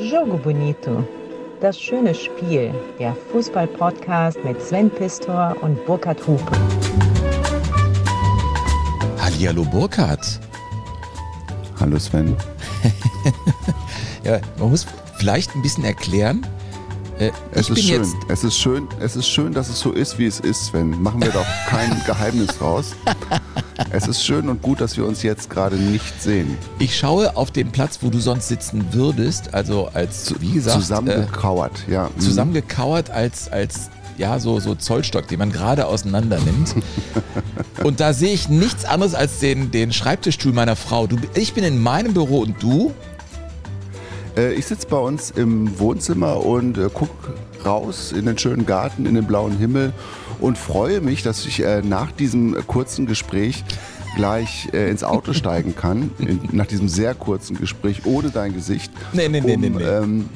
Jogo Bonito. Das schöne Spiel. Der Fußball-Podcast mit Sven Pistor und Burkhard Hupe. Hallihallo Burkhard. Hallo Sven. ja, man muss vielleicht ein bisschen erklären. Äh, es ist schön. Es ist schön. Es ist schön, dass es so ist, wie es ist, Sven. Machen wir doch kein Geheimnis raus. Es ist schön und gut, dass wir uns jetzt gerade nicht sehen. Ich schaue auf den Platz, wo du sonst sitzen würdest, also als, wie gesagt. Zusammengekauert, äh, ja. Mhm. Zusammengekauert als, als ja, so, so Zollstock, den man gerade auseinander nimmt. und da sehe ich nichts anderes als den, den Schreibtischstuhl meiner Frau. Du, ich bin in meinem Büro und du? Äh, ich sitze bei uns im Wohnzimmer und äh, gucke raus in den schönen Garten, in den blauen Himmel und freue mich, dass ich äh, nach diesem kurzen Gespräch gleich äh, ins Auto steigen kann, in, nach diesem sehr kurzen Gespräch ohne dein Gesicht. Nee, nee, nee, um, nee, nee. Ähm,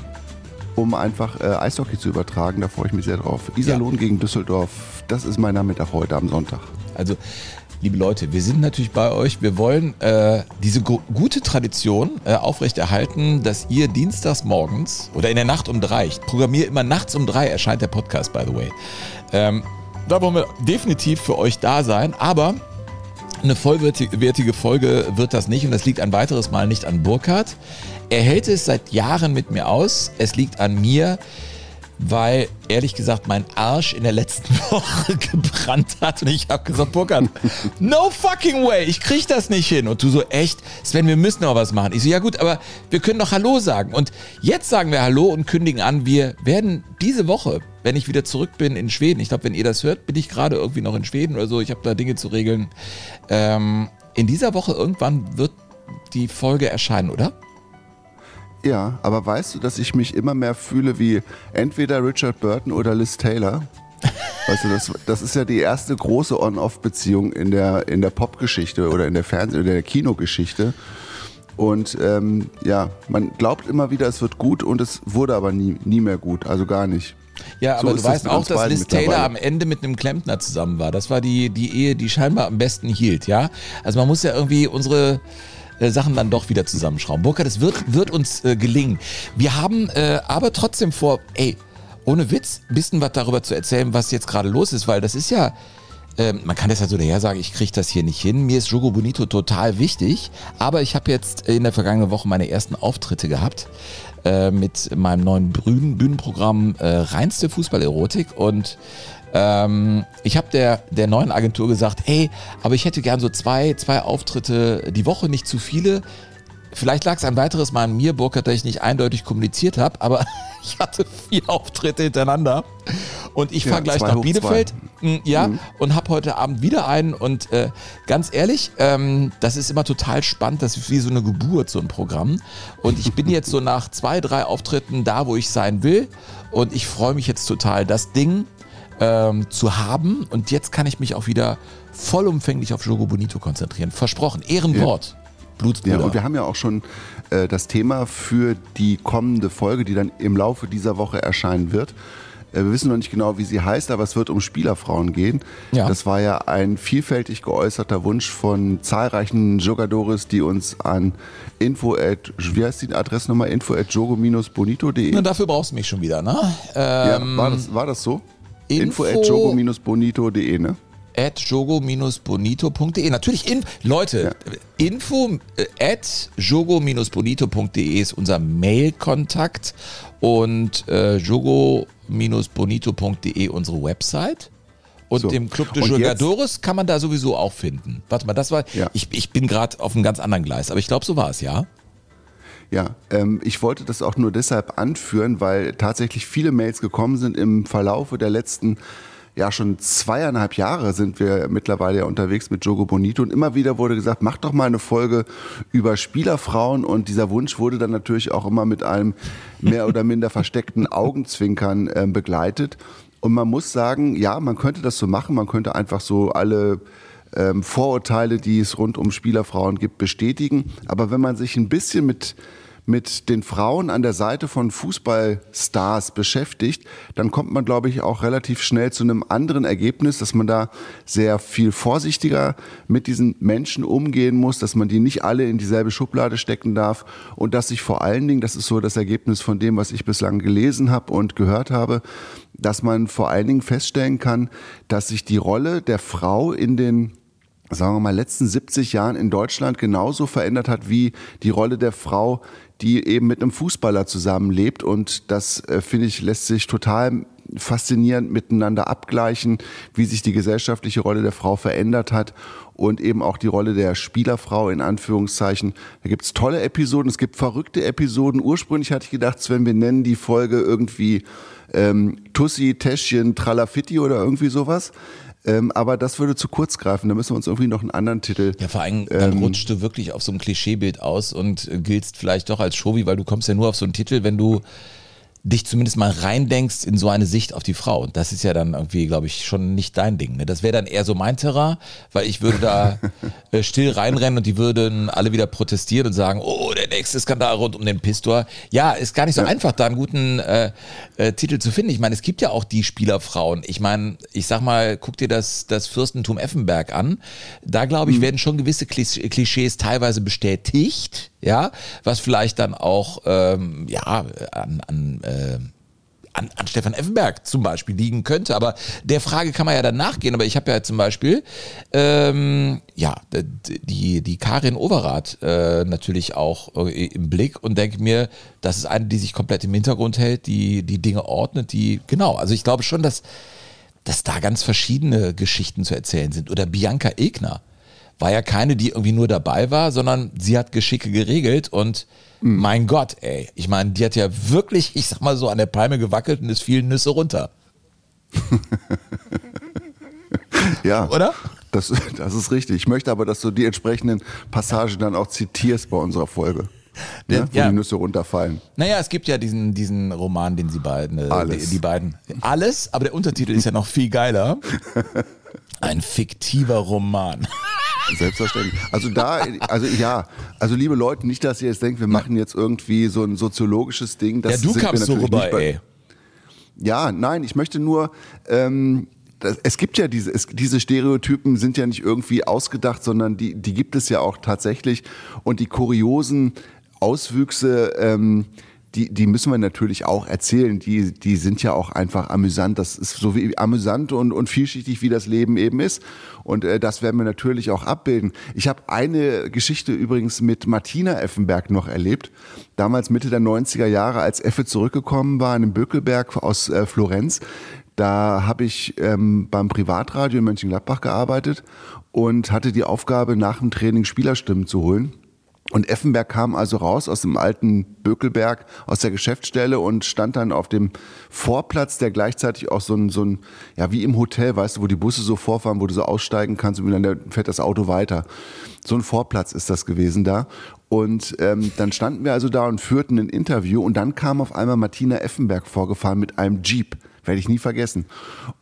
um einfach äh, Eishockey zu übertragen, da freue ich mich sehr drauf. Iserlohn ja. gegen Düsseldorf, das ist mein Nachmittag heute am Sonntag. Also liebe Leute, wir sind natürlich bei euch. Wir wollen äh, diese gute Tradition äh, aufrechterhalten, dass ihr dienstags morgens oder in der Nacht um drei, ich programmiere immer nachts um drei, erscheint der Podcast, by the way. Ähm, da wollen wir definitiv für euch da sein, aber eine vollwertige Folge wird das nicht und das liegt ein weiteres Mal nicht an Burkhardt. Er hält es seit Jahren mit mir aus. Es liegt an mir weil ehrlich gesagt mein Arsch in der letzten Woche gebrannt hat und ich habe gesagt, Burkhard, no fucking way, ich krieg das nicht hin. Und du so, echt, Sven, wir müssen noch was machen. Ich so, ja gut, aber wir können doch Hallo sagen. Und jetzt sagen wir Hallo und kündigen an, wir werden diese Woche, wenn ich wieder zurück bin in Schweden, ich glaube, wenn ihr das hört, bin ich gerade irgendwie noch in Schweden oder so, ich habe da Dinge zu regeln. Ähm, in dieser Woche irgendwann wird die Folge erscheinen, oder? Ja, aber weißt du, dass ich mich immer mehr fühle wie entweder Richard Burton oder Liz Taylor? Weißt du, das, das ist ja die erste große On-Off-Beziehung in der, in der Popgeschichte oder in der Fernseh- oder der Kinogeschichte. Und ähm, ja, man glaubt immer wieder, es wird gut und es wurde aber nie, nie mehr gut, also gar nicht. Ja, aber so du weißt auch, dass Liz Taylor am Ende mit einem Klempner zusammen war. Das war die, die Ehe, die scheinbar am besten hielt, ja. Also man muss ja irgendwie unsere äh, Sachen dann doch wieder zusammenschrauben. Burkhard, es wird, wird uns äh, gelingen. Wir haben äh, aber trotzdem vor, ey, ohne Witz, ein bisschen was darüber zu erzählen, was jetzt gerade los ist, weil das ist ja, äh, man kann das ja so daher sagen, ich kriege das hier nicht hin. Mir ist Jogo Bonito total wichtig, aber ich habe jetzt in der vergangenen Woche meine ersten Auftritte gehabt äh, mit meinem neuen Bühnen Bühnenprogramm äh, Reinste Fußballerotik und ähm, ich habe der, der neuen Agentur gesagt, hey, aber ich hätte gern so zwei, zwei Auftritte die Woche, nicht zu viele. Vielleicht lag es ein weiteres Mal an mir, Burkhard, dass ich nicht eindeutig kommuniziert habe, aber ich hatte vier Auftritte hintereinander. Und ich ja, fahre gleich nach Bielefeld. Hm, ja, mhm. und habe heute Abend wieder einen. Und äh, ganz ehrlich, ähm, das ist immer total spannend. Das ist wie so eine Geburt, so ein Programm. Und ich bin jetzt so nach zwei, drei Auftritten da, wo ich sein will. Und ich freue mich jetzt total. Das Ding ähm, zu haben. Und jetzt kann ich mich auch wieder vollumfänglich auf Jogo Bonito konzentrieren. Versprochen, Ehrenwort. Ja. Blutsbruder. Ja, und wir haben ja auch schon äh, das Thema für die kommende Folge, die dann im Laufe dieser Woche erscheinen wird. Äh, wir wissen noch nicht genau, wie sie heißt, aber es wird um Spielerfrauen gehen. Ja. Das war ja ein vielfältig geäußerter Wunsch von zahlreichen Jogadores, die uns an info at, wie heißt die Adressnummer? info at jogo-bonito.de. Dafür brauchst du mich schon wieder, ne? Ähm, ja, war das, war das so? Info, at jogo-bonito.de, ne? at jogo-bonito.de. Natürlich, in, Leute, ja. info äh, at jogo-bonito.de ist unser Mail-Kontakt und äh, jogo-bonito.de unsere Website. Und so. dem Club de Jogadores kann man da sowieso auch finden. Warte mal, das war, ja. ich, ich bin gerade auf einem ganz anderen Gleis, aber ich glaube, so war es, ja? Ja, ähm, ich wollte das auch nur deshalb anführen, weil tatsächlich viele Mails gekommen sind im Verlaufe der letzten ja schon zweieinhalb Jahre sind wir mittlerweile ja unterwegs mit Jogo Bonito und immer wieder wurde gesagt, mach doch mal eine Folge über Spielerfrauen und dieser Wunsch wurde dann natürlich auch immer mit einem mehr oder minder versteckten Augenzwinkern äh, begleitet. Und man muss sagen, ja, man könnte das so machen, man könnte einfach so alle ähm, Vorurteile, die es rund um Spielerfrauen gibt, bestätigen. Aber wenn man sich ein bisschen mit mit den Frauen an der Seite von Fußballstars beschäftigt, dann kommt man, glaube ich, auch relativ schnell zu einem anderen Ergebnis, dass man da sehr viel vorsichtiger mit diesen Menschen umgehen muss, dass man die nicht alle in dieselbe Schublade stecken darf und dass sich vor allen Dingen, das ist so das Ergebnis von dem, was ich bislang gelesen habe und gehört habe, dass man vor allen Dingen feststellen kann, dass sich die Rolle der Frau in den sagen wir mal, letzten 70 Jahren in Deutschland genauso verändert hat wie die Rolle der Frau, die eben mit einem Fußballer zusammenlebt. Und das, äh, finde ich, lässt sich total faszinierend miteinander abgleichen, wie sich die gesellschaftliche Rolle der Frau verändert hat und eben auch die Rolle der Spielerfrau in Anführungszeichen. Da gibt's tolle Episoden, es gibt verrückte Episoden. Ursprünglich hatte ich gedacht, Sven, wir nennen die Folge irgendwie ähm, Tussi, Täschchen, Tralafitti oder irgendwie sowas. Ähm, aber das würde zu kurz greifen. Da müssen wir uns irgendwie noch einen anderen Titel. Ja, vor allem, dann ähm, rutschst du wirklich auf so ein Klischeebild aus und giltst vielleicht doch als Shovi, weil du kommst ja nur auf so einen Titel, wenn du dich zumindest mal reindenkst in so eine Sicht auf die Frau. Und das ist ja dann irgendwie, glaube ich, schon nicht dein Ding. Ne? Das wäre dann eher so mein Terrain, weil ich würde da äh, still reinrennen und die würden alle wieder protestieren und sagen, oh, der nächste Skandal rund um den Pistor. Ja, ist gar nicht so ja. einfach, da einen guten äh, äh, Titel zu finden. Ich meine, es gibt ja auch die Spielerfrauen. Ich meine, ich sag mal, guck dir das, das Fürstentum Effenberg an. Da, glaube ich, mhm. werden schon gewisse Klischees teilweise bestätigt ja, was vielleicht dann auch ähm, ja an, an äh, an, an Stefan Effenberg zum Beispiel liegen könnte. Aber der Frage kann man ja dann nachgehen. Aber ich habe ja zum Beispiel ähm, ja die, die Karin Overath äh, natürlich auch äh, im Blick und denke mir, das ist eine, die sich komplett im Hintergrund hält, die die Dinge ordnet, die genau. Also ich glaube schon, dass dass da ganz verschiedene Geschichten zu erzählen sind. Oder Bianca Egner war ja keine, die irgendwie nur dabei war, sondern sie hat Geschicke geregelt und mhm. mein Gott, ey, ich meine, die hat ja wirklich, ich sag mal so, an der Palme gewackelt und es fielen Nüsse runter. ja. Oder? Das, das ist richtig. Ich möchte aber, dass du die entsprechenden Passagen dann auch zitierst bei unserer Folge. Ne, wo ja. die Nüsse runterfallen. Naja, es gibt ja diesen, diesen Roman, den sie beiden, äh, Alles. Die, die beiden. Alles, aber der Untertitel ist ja noch viel geiler. Ein fiktiver Roman. Selbstverständlich. Also da, also ja, also liebe Leute, nicht, dass ihr jetzt denkt, wir machen jetzt irgendwie so ein soziologisches Ding. Das ja, du kamst so rüber, ey. Ja, nein, ich möchte nur, ähm, das, es gibt ja diese, es, diese Stereotypen sind ja nicht irgendwie ausgedacht, sondern die, die gibt es ja auch tatsächlich. Und die kuriosen Auswüchse, ähm, die, die müssen wir natürlich auch erzählen. Die, die sind ja auch einfach amüsant. Das ist so wie amüsant und, und vielschichtig, wie das Leben eben ist. Und äh, das werden wir natürlich auch abbilden. Ich habe eine Geschichte übrigens mit Martina Effenberg noch erlebt. Damals Mitte der 90er Jahre, als Effe zurückgekommen war in Bökelberg aus äh, Florenz. Da habe ich ähm, beim Privatradio in Mönchengladbach gearbeitet und hatte die Aufgabe, nach dem Training Spielerstimmen zu holen. Und Effenberg kam also raus aus dem alten Bökelberg, aus der Geschäftsstelle und stand dann auf dem Vorplatz, der gleichzeitig auch so ein, so ein, ja, wie im Hotel, weißt du, wo die Busse so vorfahren, wo du so aussteigen kannst und dann fährt das Auto weiter. So ein Vorplatz ist das gewesen da. Und ähm, dann standen wir also da und führten ein Interview und dann kam auf einmal Martina Effenberg vorgefahren mit einem Jeep. Werde ich nie vergessen.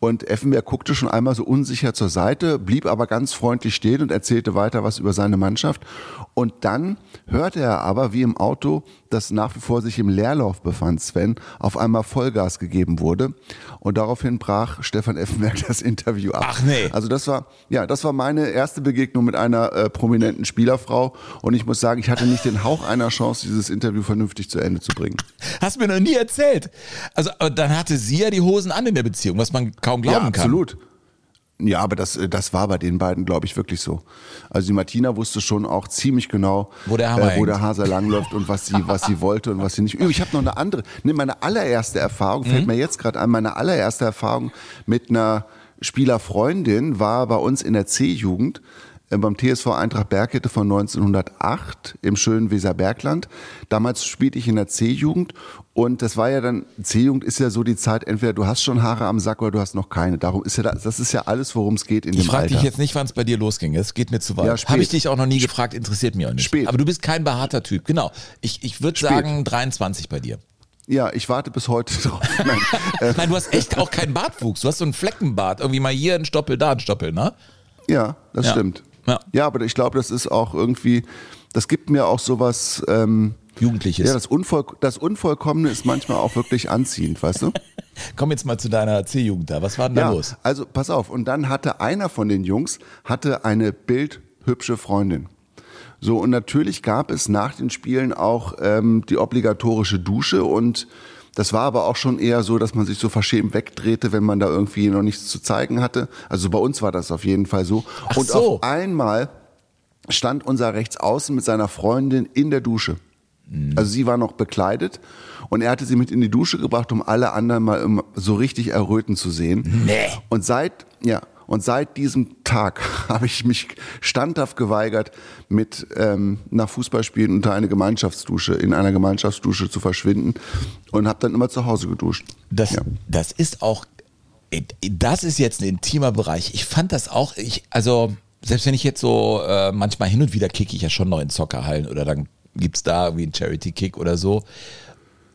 Und Effenberg guckte schon einmal so unsicher zur Seite, blieb aber ganz freundlich stehen und erzählte weiter was über seine Mannschaft. Und dann hörte er aber, wie im Auto, das nach wie vor sich im Leerlauf befand, Sven, auf einmal Vollgas gegeben wurde. Und daraufhin brach Stefan Effenberg das Interview ab. Ach nee. Also das war, ja, das war meine erste Begegnung mit einer äh, prominenten Spielerfrau. Und ich muss sagen, ich hatte nicht den Hauch einer Chance, dieses Interview vernünftig zu Ende zu bringen. Hast mir noch nie erzählt. Also, dann hatte sie ja die Hosen an in der Beziehung, was man kaum glauben ja, kann. Absolut. Ja, aber das, das war bei den beiden, glaube ich, wirklich so. Also die Martina wusste schon auch ziemlich genau, wo der, Hammer äh, wo der Hase langläuft und was sie, was sie wollte und was sie nicht. Ich habe noch eine andere, ne, meine allererste Erfahrung, fällt mhm. mir jetzt gerade an, meine allererste Erfahrung mit einer Spielerfreundin war bei uns in der C-Jugend. Äh, beim TSV Eintracht Bergkette von 1908 im schönen Weserbergland. Damals spielte ich in der C-Jugend und das war ja dann, C-Jugend ist ja so die Zeit, entweder du hast schon Haare am Sack oder du hast noch keine. Darum ist ja das, das ist ja alles, worum es geht in ich dem Alter. Ich frage dich jetzt nicht, wann es bei dir losging. Es geht mir zu weit. Ja, Habe ich dich auch noch nie gefragt, interessiert mich auch nicht. Spät. Aber du bist kein behaarter Typ. Genau. Ich, ich würde sagen 23 bei dir. Ja, ich warte bis heute drauf. Nein, äh. Nein, du hast echt auch keinen Bartwuchs. Du hast so einen Fleckenbart. Irgendwie mal hier ein Stoppel, da ein Stoppel, ne? Ja, das ja. stimmt. Ja. ja, aber ich glaube, das ist auch irgendwie, das gibt mir auch sowas, ähm, Jugendliches. Ja, das, Unvoll, das Unvollkommene ist manchmal auch wirklich anziehend, weißt du? Komm jetzt mal zu deiner C-Jugend da. Was war denn da ja, los? Also pass auf. Und dann hatte einer von den Jungs hatte eine bildhübsche Freundin. So, und natürlich gab es nach den Spielen auch ähm, die obligatorische Dusche und das war aber auch schon eher so, dass man sich so verschämt wegdrehte, wenn man da irgendwie noch nichts zu zeigen hatte. Also bei uns war das auf jeden Fall so. Ach und so. auf einmal stand unser Rechtsaußen mit seiner Freundin in der Dusche. Also sie war noch bekleidet und er hatte sie mit in die Dusche gebracht, um alle anderen mal so richtig erröten zu sehen. Nee. Und seit, ja, und seit diesem Tag habe ich mich standhaft geweigert, mit ähm, nach Fußballspielen unter eine Gemeinschaftsdusche, in einer Gemeinschaftsdusche zu verschwinden und habe dann immer zu Hause geduscht. Das, Ja. das ist auch, das ist jetzt ein intimer Bereich. Ich fand das auch, ich, also selbst wenn ich jetzt so, äh, manchmal hin und wieder kicke ich ja schon noch in Zockerhallen oder dann gibt's da irgendwie einen Charity-Kick oder so.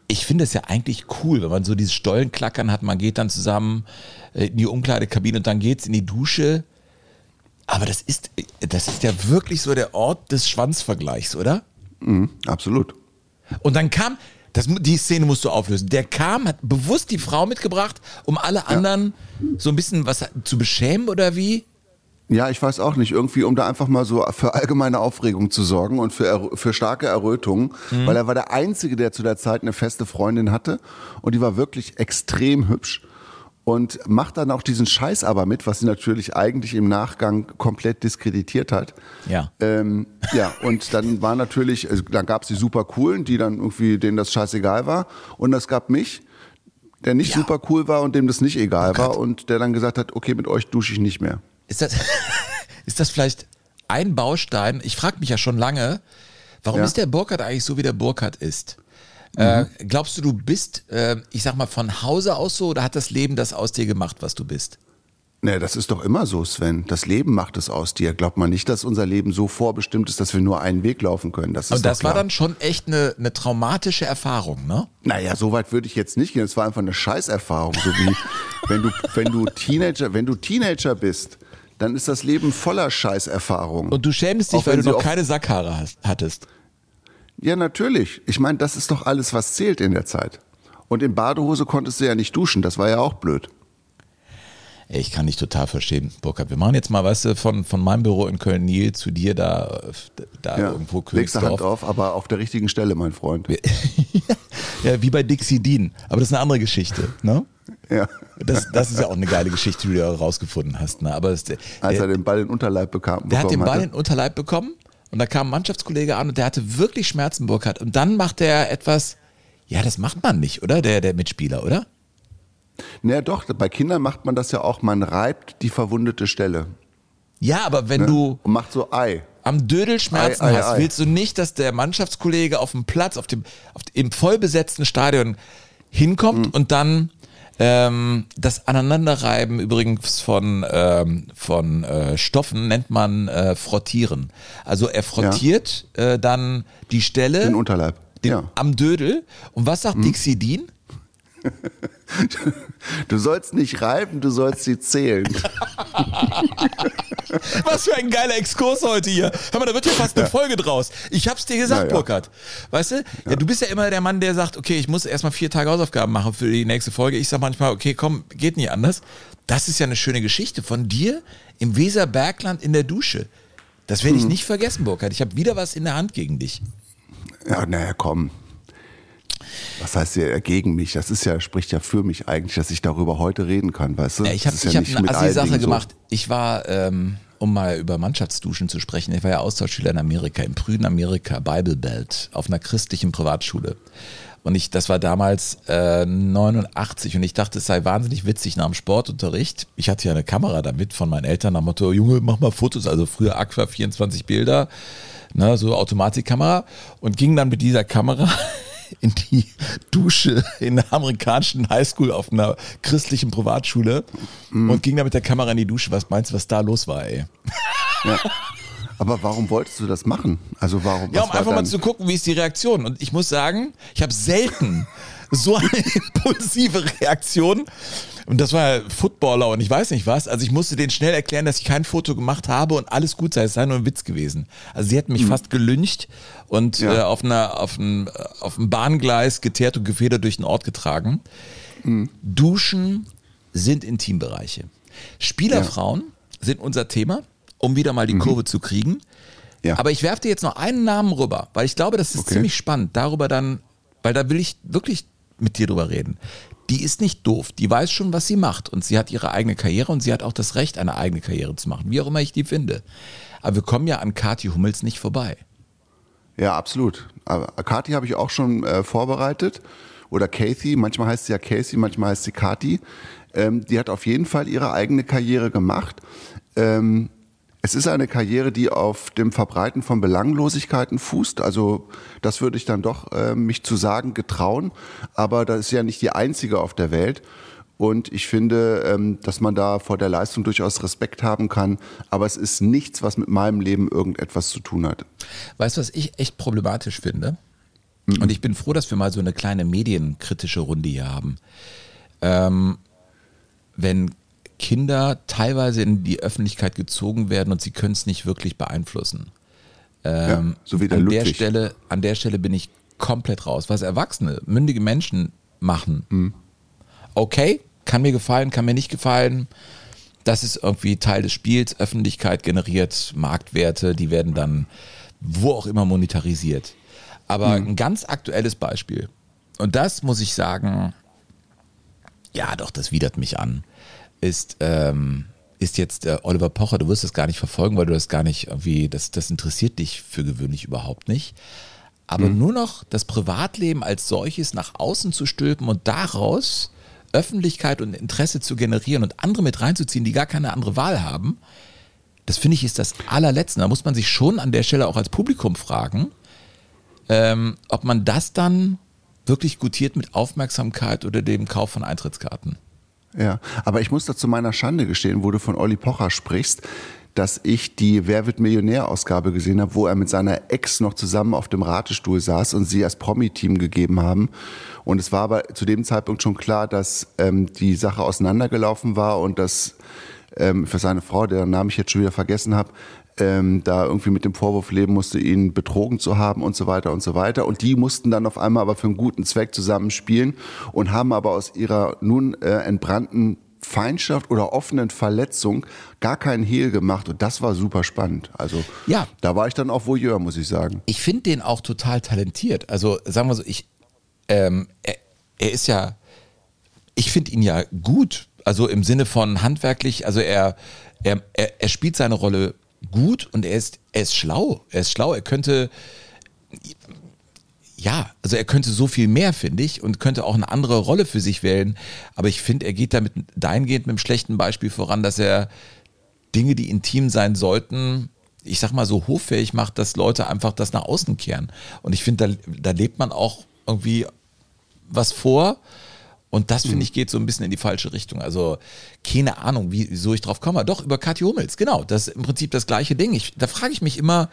Ich finde es ja eigentlich cool, wenn man so dieses Stollenklackern hat, man geht dann zusammen in die Umkleidekabine und dann geht's in die Dusche. Aber das ist, das ist ja wirklich so der Ort des Schwanzvergleichs, oder? Mhm, absolut. Und dann kam, das, die Szene musst du auflösen. Der kam, hat bewusst die Frau mitgebracht, um alle anderen so ein bisschen was zu beschämen oder wie? Ja, ich weiß auch nicht, irgendwie, um da einfach mal so für allgemeine Aufregung zu sorgen und für, für starke Errötungen, weil er war der Einzige, der zu der Zeit eine feste Freundin hatte und die war wirklich extrem hübsch und macht dann auch diesen Scheiß aber mit, was sie natürlich eigentlich im Nachgang komplett diskreditiert hat. Ja. Ähm, ja, und dann war natürlich, also dann gab es die super coolen, die dann irgendwie, denen das scheißegal war. Und es gab mich, der nicht Ja. super cool war und dem das nicht egal war und der dann gesagt hat, okay, mit euch dusche ich nicht mehr. Ist das, ist das vielleicht ein Baustein? Ich frage mich ja schon lange, warum Ja. ist der Burkhardt eigentlich so, wie der Burkhardt ist? Äh, glaubst du, du bist, äh, ich sag mal, von Hause aus so oder hat das Leben das aus dir gemacht, was du bist? Nee, das ist doch immer so, Sven. Das Leben macht es aus dir. Glaubt man nicht, dass unser Leben so vorbestimmt ist, dass wir nur einen Weg laufen können. Das ist Und das war dann schon echt eine, eine traumatische Erfahrung, ne? Naja, so weit würde ich jetzt nicht gehen. Es war einfach eine Scheißerfahrung. So wie wenn du, wenn du Teenager, wenn du Teenager bist, dann ist das Leben voller Scheißerfahrungen. Und du schämst dich, weil du noch keine Sackhaare hast, hattest. Ja, natürlich. Ich meine, das ist doch alles, was zählt in der Zeit. Und in Badehose konntest du ja nicht duschen. Das war ja auch blöd. Ey, ich kann dich total verstehen, Burkhard. Wir machen jetzt mal, weißt du, von, von meinem Büro in Köln-Nil zu dir da, da Ja. irgendwo Legst du Hand Königsdorf. drauf, aber auf der richtigen Stelle, mein Freund. Ja, wie bei Dixie Dean. Aber das ist eine andere Geschichte, ne? Ja. Das, das ist ja auch eine geile Geschichte, die du rausgefunden hast. Ne? Aber das, der, Als er der, den Ball in den Unterleib bekam. der hat den Ball in hatte. den Unterleib bekommen und da kam ein Mannschaftskollege an und der hatte wirklich Schmerzen, Burkhard. Und dann macht er etwas, ja, das macht man nicht, oder? Der, der Mitspieler, oder? Naja, doch, bei Kindern macht man das ja auch. Man reibt die verwundete Stelle. Ja, aber wenn Ne? du Und macht so Ei. am Dödel Schmerzen Ei, ei, hast, ei. willst du nicht, dass der Mannschaftskollege auf dem Platz, auf dem, auf, im vollbesetzten Stadion hinkommt Mhm. und dann ähm, das Aneinanderreiben übrigens von, ähm, von äh, Stoffen nennt man äh, Frottieren. Also er frottiert äh, dann die Stelle Den Unterleib. den, ja. Mhm. am Dödel. Und was sagt Dixie Dean? Du sollst nicht reiben, du sollst sie zählen. Was für ein geiler Exkurs heute hier. Hör mal, da wird ja fast eine Folge draus. Ich hab's dir gesagt, Ja, ja. Burkhard. Weißt du? Ja. du bist ja immer der Mann, der sagt, okay, ich muss erstmal vier Tage Hausaufgaben machen für die nächste Folge. Ich sag manchmal, okay, komm, geht nicht anders. Das ist ja eine schöne Geschichte von dir im Weserbergland in der Dusche. Das werde ich Hm. nicht vergessen, Burkhard. Ich habe wieder was in der Hand gegen dich. Ja, naja, komm. Was heißt hier gegen mich? Das ist ja, spricht ja für mich eigentlich, dass ich darüber heute reden kann, weißt du? Ja, ich habe ja hab eine Assi-Sache Dingen so. gemacht. Ich war, ähm, um mal über Mannschaftsduschen zu sprechen, ich war ja Austauschschüler in Amerika, im prüden Amerika, Bible Belt, auf einer christlichen Privatschule. Und ich, das war damals äh, 89 und ich dachte, es sei wahnsinnig witzig nach dem Sportunterricht. Ich hatte ja eine Kamera damit von meinen Eltern nach dem Motto, Junge, mach mal Fotos. Also früher Aqua 24 Bilder, ne, so Automatikkamera und ging dann mit dieser Kamera in die Dusche in der amerikanischen Highschool auf einer christlichen Privatschule und ging dann mit der Kamera in die Dusche. Was meinst du, was da los war, ey? Ja. Aber warum wolltest du das machen? Also warum? Ja, um einfach mal zu gucken, wie ist die Reaktion. Und ich muss sagen, ich habe selten so eine impulsive Reaktion. Und das war Footballer und ich weiß nicht was. Also ich musste denen schnell erklären, dass ich kein Foto gemacht habe und alles gut sei. Es sei nur ein Witz gewesen. Also sie hätten mich mhm. fast gelüncht und ja. äh, auf, einer, auf, einem, auf einem Bahngleis geteert und gefedert durch den Ort getragen. Mhm. Duschen sind Intimbereiche. Spielerfrauen ja. sind unser Thema, um wieder mal die mhm. Kurve zu kriegen. Ja. Aber ich werfe dir jetzt noch einen Namen rüber, weil ich glaube, das ist okay. ziemlich spannend, darüber dann, weil da will ich wirklich mit dir drüber reden. Die ist nicht doof, die weiß schon, was sie macht und sie hat ihre eigene Karriere und sie hat auch das Recht, eine eigene Karriere zu machen, wie auch immer ich die finde. Aber wir kommen ja an Kathi Hummels nicht vorbei. Ja, absolut. Aber Kathi habe ich auch schon äh, vorbereitet. Oder Kathy, manchmal heißt sie ja Casey, manchmal heißt sie Kathi. Ähm, die hat auf jeden Fall ihre eigene Karriere gemacht. Ähm, es ist eine Karriere, die auf dem Verbreiten von Belanglosigkeiten fußt. Also das würde ich dann doch äh, mich zu sagen getrauen. Aber das ist ja nicht die einzige auf der Welt. Und ich finde, ähm, dass man da vor der Leistung durchaus Respekt haben kann. Aber es ist nichts, was mit meinem Leben irgendetwas zu tun hat. Weißt du, was ich echt problematisch finde? Mhm. Und ich bin froh, dass wir mal so eine kleine medienkritische Runde hier haben. Ähm, wenn Kinder teilweise in die Öffentlichkeit gezogen werden und sie können es nicht wirklich beeinflussen. Ähm, ja, so wie der an der Stelle, an der Stelle bin ich komplett raus. Was Erwachsene, mündige Menschen machen, mhm. okay, kann mir gefallen, kann mir nicht gefallen. Das ist irgendwie Teil des Spiels. Öffentlichkeit generiert Marktwerte, die werden dann wo auch immer monetarisiert. Aber mhm. ein ganz aktuelles Beispiel. Und das muss ich sagen, ja, doch, das widert mich an ist, ähm, ist jetzt äh, Oliver Pocher. Du wirst das gar nicht verfolgen, weil du das gar nicht irgendwie, das, das interessiert dich für gewöhnlich überhaupt nicht. Aber mhm. nur noch das Privatleben als solches nach außen zu stülpen und daraus Öffentlichkeit und Interesse zu generieren und andere mit reinzuziehen, die gar keine andere Wahl haben, das finde ich ist das allerletzte. Da muss man sich schon an der Stelle auch als Publikum fragen, ähm, ob man das dann wirklich gutiert mit Aufmerksamkeit oder dem Kauf von Eintrittskarten. Ja, aber ich muss da zu meiner Schande gestehen, wo du von Olli Pocher sprichst, dass ich die Wer wird Millionär-Ausgabe gesehen habe, wo er mit seiner Ex noch zusammen auf dem Ratestuhl saß und sie als Promi-Team gegeben haben. Und es war aber zu dem Zeitpunkt schon klar, dass ähm, die Sache auseinandergelaufen war und dass ähm, für seine Frau, deren Namen ich jetzt schon wieder vergessen habe, ähm, da irgendwie mit dem Vorwurf leben musste, ihn betrogen zu haben und so weiter und so weiter. Und die mussten dann auf einmal aber für einen guten Zweck zusammen spielen und haben aber aus ihrer nun äh, entbrannten Feindschaft oder offenen Verletzung gar keinen Hehl gemacht und das war super spannend. Also ja, da war ich dann auch Voyeur, muss ich sagen. Ich finde den auch total talentiert. Also sagen wir so, ich, ähm, er, er ist ja, ich finde ihn ja gut. Also im Sinne von handwerklich, also er, er, er, er spielt seine Rolle gut und er ist, er ist schlau. Er ist schlau. Er könnte, ja, also er könnte so viel mehr, finde ich, und könnte auch eine andere Rolle für sich wählen. Aber ich finde, er geht damit dahingehend mit einem schlechten Beispiel voran, dass er Dinge, die intim sein sollten, ich sag mal so hoffähig macht, dass Leute einfach das nach außen kehren. Und ich finde, da, da lebt man auch irgendwie was vor, und das, finde mhm. ich, geht so ein bisschen in die falsche Richtung. Also, keine Ahnung, wie, wieso ich drauf komme. Doch, über Kathi Hummels, genau. Das ist im Prinzip das gleiche Ding. Ich, da frage ich mich immer,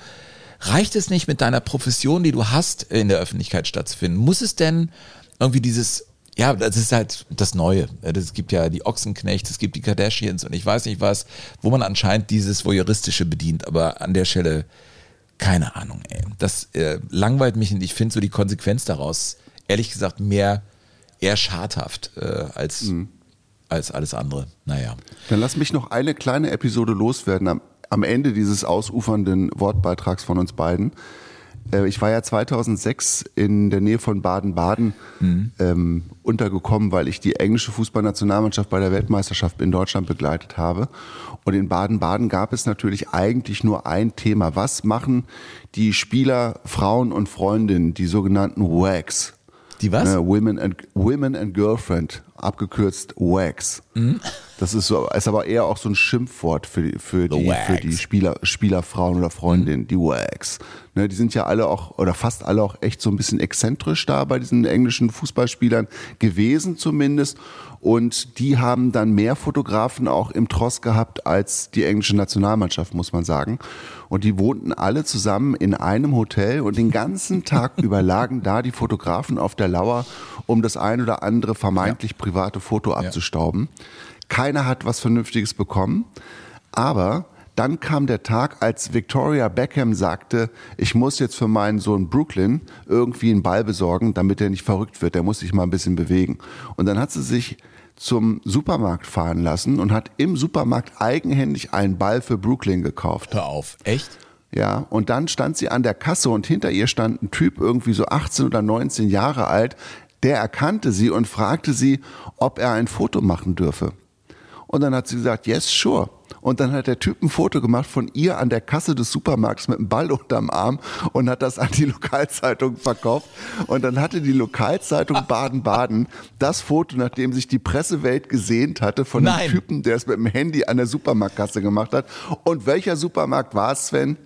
reicht es nicht mit deiner Profession, die du hast, in der Öffentlichkeit stattzufinden? Muss es denn irgendwie dieses ja, das ist halt das Neue. Es gibt ja die Ochsenknechts, es gibt die Kardashians und ich weiß nicht was, wo man anscheinend dieses Voyeuristische bedient, aber an der Stelle keine Ahnung, ey. Das äh, langweilt mich und ich finde so die Konsequenz daraus, ehrlich gesagt, mehr eher schadhaft äh, als, mhm. als alles andere. Naja. Dann lass mich noch eine kleine Episode loswerden am, am Ende dieses ausufernden Wortbeitrags von uns beiden. Äh, ich war ja 2006 in der Nähe von Baden-Baden mhm. ähm, untergekommen, weil ich die englische Fußballnationalmannschaft bei der Weltmeisterschaft in Deutschland begleitet habe. Und in Baden-Baden gab es natürlich eigentlich nur ein Thema. Was machen die Spieler, Frauen und Freundinnen, die sogenannten WAGs? Die was? Äh, Women, and, Women and Girlfriend, abgekürzt WAGs. Mhm. Das ist so, ist aber eher auch so ein Schimpfwort für die, für die, für die Spieler, Spielerfrauen oder Freundinnen, die Wags. Ne, die sind ja alle auch, oder fast alle auch echt so ein bisschen exzentrisch da bei diesen englischen Fußballspielern gewesen zumindest. Und die haben dann mehr Fotografen auch im Tross gehabt als die englische Nationalmannschaft, muss man sagen. Und die wohnten alle zusammen in einem Hotel und den ganzen Tag über lagen da die Fotografen auf der Lauer, um das ein oder andere vermeintlich private Foto abzustauben. Keiner hat was Vernünftiges bekommen. Aber dann kam der Tag, als Victoria Beckham sagte, ich muss jetzt für meinen Sohn Brooklyn irgendwie einen Ball besorgen, damit er nicht verrückt wird. Der muss sich mal ein bisschen bewegen. Und dann hat sie sich zum Supermarkt fahren lassen und hat im Supermarkt eigenhändig einen Ball für Brooklyn gekauft. Hör auf, echt? Ja, und dann stand sie an der Kasse und hinter ihr stand ein Typ, irgendwie so 18 oder 19 Jahre alt, der erkannte sie und fragte sie, ob er ein Foto machen dürfe. Und dann hat sie gesagt, yes, sure. Und dann hat der Typ ein Foto gemacht von ihr an der Kasse des Supermarkts mit einem Ball unterm Arm und hat das an die Lokalzeitung verkauft. Und dann hatte die Lokalzeitung Baden-Baden das Foto, nachdem sich die Pressewelt gesehnt hatte, von Nein. dem Typen, der es mit dem Handy an der Supermarktkasse gemacht hat. Und welcher Supermarkt war es, Sven?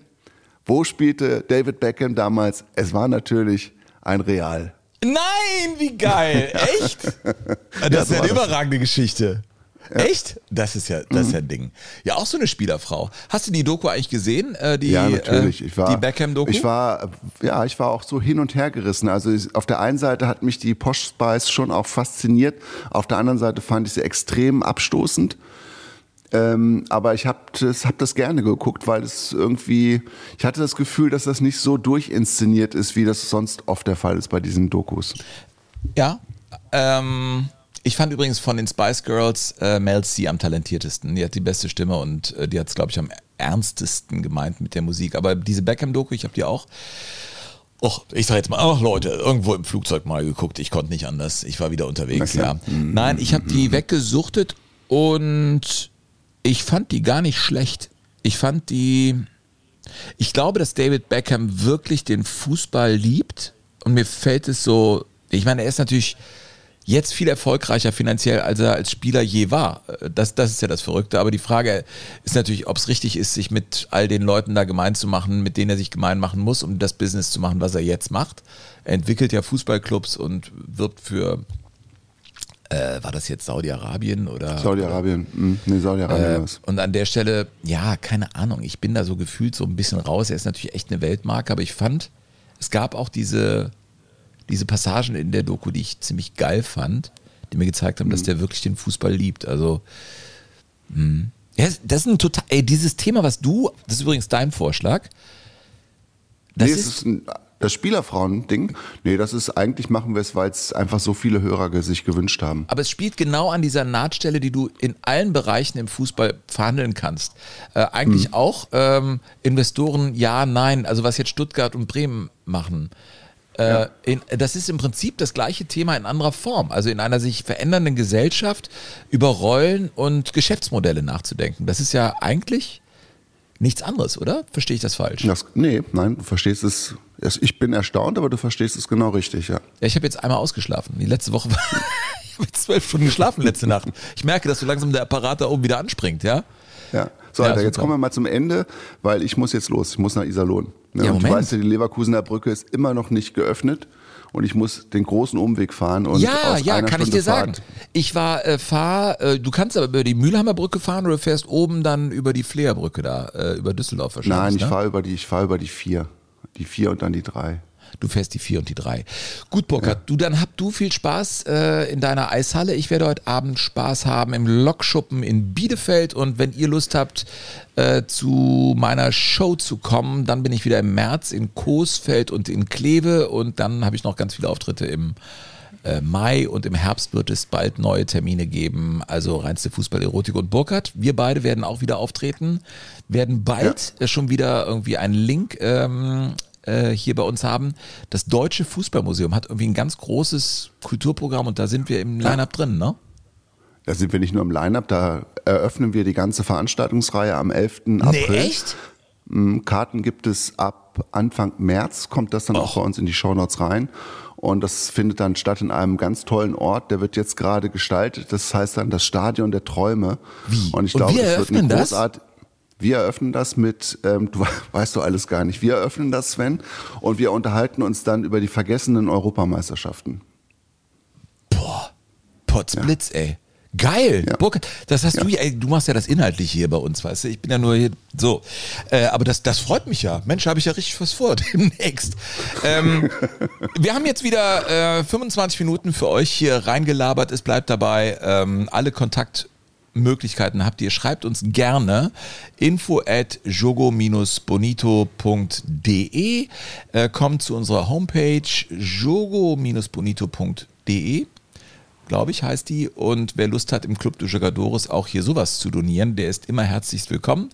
Wo spielte David Beckham damals? Es war natürlich ein Real. Nein, wie geil. Echt? Das ist ja eine überragende Geschichte. Ja. Echt? Das ist ja, das ist ja ein Ding. Ja, auch so eine Spielerfrau. Hast du die Doku eigentlich gesehen? Äh, die, ja, natürlich. Ich war, die Beckham-Doku? Ich war, ja, ich war auch so hin und her gerissen. Also auf der einen Seite hat mich die Posh Spice schon auch fasziniert. Auf der anderen Seite fand ich sie extrem abstoßend. Ähm, aber ich habe das, hab das gerne geguckt, weil es irgendwie, ich hatte das Gefühl, dass das nicht so durchinszeniert ist, wie das sonst oft der Fall ist bei diesen Dokus. Ja, ähm, ich fand übrigens von den Spice Girls äh, Mel C am talentiertesten. Die hat die beste Stimme und äh, die hat es, glaube ich, am ernstesten gemeint mit der Musik. Aber diese Beckham-Doku, ich habe die auch. Och, ich sag jetzt mal, ach Leute, irgendwo im Flugzeug mal geguckt. Ich konnte nicht anders. Ich war wieder unterwegs, ja. Mhm. Nein, ich habe die weggesuchtet und ich fand die gar nicht schlecht. Ich fand die. Ich glaube, dass David Beckham wirklich den Fußball liebt und mir fällt es so. Ich meine, er ist natürlich jetzt viel erfolgreicher finanziell, als er als Spieler je war. Das, das ist ja das Verrückte. Aber die Frage ist natürlich, ob es richtig ist, sich mit all den Leuten da gemein zu machen, mit denen er sich gemein machen muss, um das Business zu machen, was er jetzt macht. Er entwickelt ja Fußballclubs und wirbt für äh, war das jetzt Saudi-Arabien oder? Saudi-Arabien, mhm. nee, Saudi-Arabien. Äh, und an der Stelle, ja, keine Ahnung, ich bin da so gefühlt so ein bisschen raus. Er ist natürlich echt eine Weltmarke, aber ich fand, es gab auch diese, diese Passagen in der Doku, die ich ziemlich geil fand, die mir gezeigt haben, mhm. dass der wirklich den Fußball liebt. Also, mh. Ja, das ist ein total, ey, dieses Thema, was du, das ist übrigens dein Vorschlag. Das nee, ist, ist ein, das Spielerfrauen-Ding, nee, das ist eigentlich machen wir es, weil es einfach so viele Hörer sich gewünscht haben. Aber es spielt genau an dieser Nahtstelle, die du in allen Bereichen im Fußball verhandeln kannst. Äh, eigentlich hm. auch ähm, Investoren, ja, nein, also was jetzt Stuttgart und Bremen machen. Äh, in, das ist im Prinzip das gleiche Thema in anderer Form. Also in einer sich verändernden Gesellschaft über Rollen und Geschäftsmodelle nachzudenken. Das ist ja eigentlich nichts anderes, oder? Verstehe ich das falsch? Das, nee, nein, du verstehst es. Ich bin erstaunt, aber du verstehst es genau richtig, ja. Ja, ich habe jetzt einmal ausgeschlafen. Die letzte Woche war. ich habe zwölf Stunden geschlafen letzte Nacht. Ich merke, dass so langsam der Apparat da oben wieder anspringt, ja? Ja. So, Alter, ja, jetzt kommen wir mal zum Ende, weil ich muss jetzt los. Ich muss nach Iserlohn. Ne? Ja, und du weißt ja, die Leverkusener Brücke ist immer noch nicht geöffnet und ich muss den großen Umweg fahren. Und ja, ja, kann Stunde ich dir sagen. Ich war äh, fahr, äh, du kannst aber über die Mülheimer Brücke fahren oder fährst oben dann über die Fleerbrücke da, äh, über Düsseldorf wahrscheinlich. Nein, ich ne? fahre über die, ich fahre über die vier. Die vier und dann die drei. Du fährst die vier und die drei. Gut, Burkhard, ja. du dann hab du viel Spaß äh, in deiner Eishalle. Ich werde heute Abend Spaß haben im Lokschuppen in Bielefeld. Und wenn ihr Lust habt, äh, zu meiner Show zu kommen, dann bin ich wieder im März in Coesfeld und in Kleve. Und dann habe ich noch ganz viele Auftritte im äh, Mai und im Herbst wird es bald neue Termine geben. Also reinste Fußball, Erotik und Burkhardt. Wir beide werden auch wieder auftreten, werden bald ja. schon wieder irgendwie einen Link ähm, äh, hier bei uns haben. Das Deutsche Fußballmuseum hat irgendwie ein ganz großes Kulturprogramm und da sind wir im Line-Up drin, ne? Da sind wir nicht nur im Line-Up, da eröffnen wir die ganze Veranstaltungsreihe am 11. April. Nee, echt? Mm, Karten gibt es ab Anfang März, kommt das dann Och. auch bei uns in die Shownotes rein. Und das findet dann statt in einem ganz tollen Ort. Der wird jetzt gerade gestaltet. Das heißt dann das Stadion der Träume. Wie? Und ich glaube, es wird eine großartige. Wir eröffnen das mit, ähm, du weißt du alles gar nicht. Wir eröffnen das, Sven, und wir unterhalten uns dann über die vergessenen Europameisterschaften. Boah, Potzblitz, ja. ey. Geil, ja. Burkhard, das hast ja. du, ey, du machst ja das Inhaltliche hier bei uns, weißt du, ich bin ja nur hier so. Äh, aber das, das freut mich ja. Mensch, habe ich ja richtig was vor demnächst. Ähm, wir haben jetzt wieder äh, 25 Minuten für euch hier reingelabert. Es bleibt dabei. Ähm, alle Kontaktmöglichkeiten habt ihr. Schreibt uns gerne info at jogo-bonito.de. Äh, kommt zu unserer Homepage jogo-bonito.de glaube ich, heißt die. Und wer Lust hat, im Club de Jogadores auch hier sowas zu donieren, der ist immer herzlichst willkommen.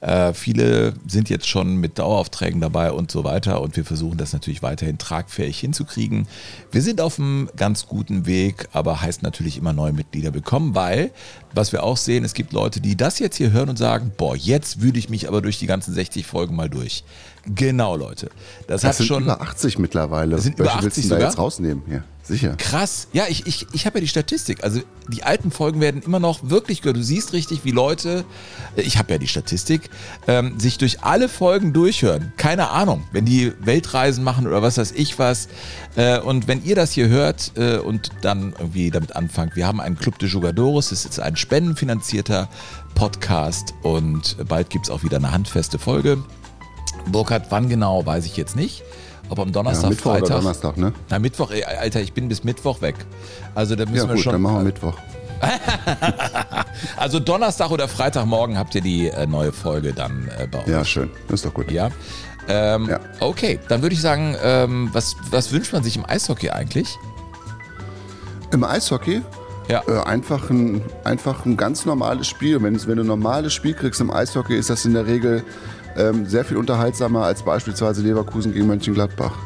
Äh, viele sind jetzt schon mit Daueraufträgen dabei und so weiter und wir versuchen das natürlich weiterhin tragfähig hinzukriegen. Wir sind auf einem ganz guten Weg, aber heißt natürlich immer neue Mitglieder bekommen, weil, was wir auch sehen, es gibt Leute, die das jetzt hier hören und sagen, boah, jetzt wühle ich mich aber durch die ganzen 60 Folgen mal durch. Genau, Leute. Das, das hat sind schon über 80 mittlerweile. Das sind über Welche 80 willst du da jetzt rausnehmen? Ja, sicher. Krass. Ja, ich, ich, ich habe ja die Statistik. Also die alten Folgen werden immer noch wirklich gehört. Du siehst richtig, wie Leute, ich habe ja die Statistik, ähm, sich durch alle Folgen durchhören. Keine Ahnung, wenn die Weltreisen machen oder was weiß ich was. Äh, und wenn ihr das hier hört äh, und dann irgendwie damit anfangt, wir haben einen Club de Jugadores, das ist ein spendenfinanzierter Podcast und bald gibt es auch wieder eine handfeste Folge. Burkhard, wann genau, weiß ich jetzt nicht. Ob am Donnerstag, ja, Mittwoch Freitag. Oder Donnerstag, ne? Na, Mittwoch, ey, Alter, ich bin bis Mittwoch weg. Also da müssen ja, wir gut, schon. Dann machen wir Mittwoch. also Donnerstag oder Freitagmorgen habt ihr die äh, neue Folge dann äh, bei uns. Ja, schön. Das ist doch gut. Ja. Ähm, ja. Okay, dann würde ich sagen, ähm, was, was wünscht man sich im Eishockey eigentlich? Im Eishockey? Ja. Äh, einfach, ein, einfach ein ganz normales Spiel. Wenn, wenn du ein normales Spiel kriegst im Eishockey, ist das in der Regel ähm, sehr viel unterhaltsamer als beispielsweise Leverkusen gegen Mönchengladbach.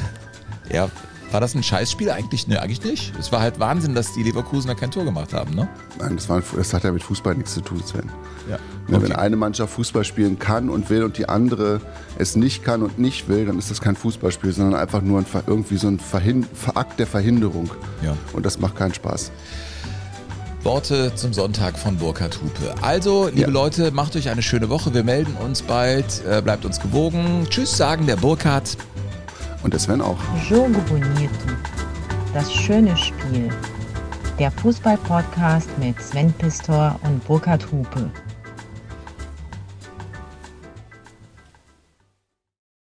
ja, war das ein Scheißspiel eigentlich? Ne, eigentlich nicht. Es war halt Wahnsinn, dass die Leverkusener kein Tor gemacht haben, ne? Nein, das, war, das hat ja mit Fußball nichts zu tun, Sven. Ja. Okay. Wenn eine Mannschaft Fußball spielen kann und will und die andere es nicht kann und nicht will, dann ist das kein Fußballspiel, sondern einfach nur ein, irgendwie so ein Verhin Akt der Verhinderung. Ja. Und das macht keinen Spaß. Worte zum Sonntag von Burkhard Hupe. Also, liebe ja. Leute, macht euch eine schöne Woche. Wir melden uns bald. Äh, bleibt uns gewogen. Tschüss, sagen der Burkhard. Und der Sven auch. Jogo Bonito. Das schöne Spiel. Der Fußball-Podcast mit Sven Pistor und Burkhard Hupe.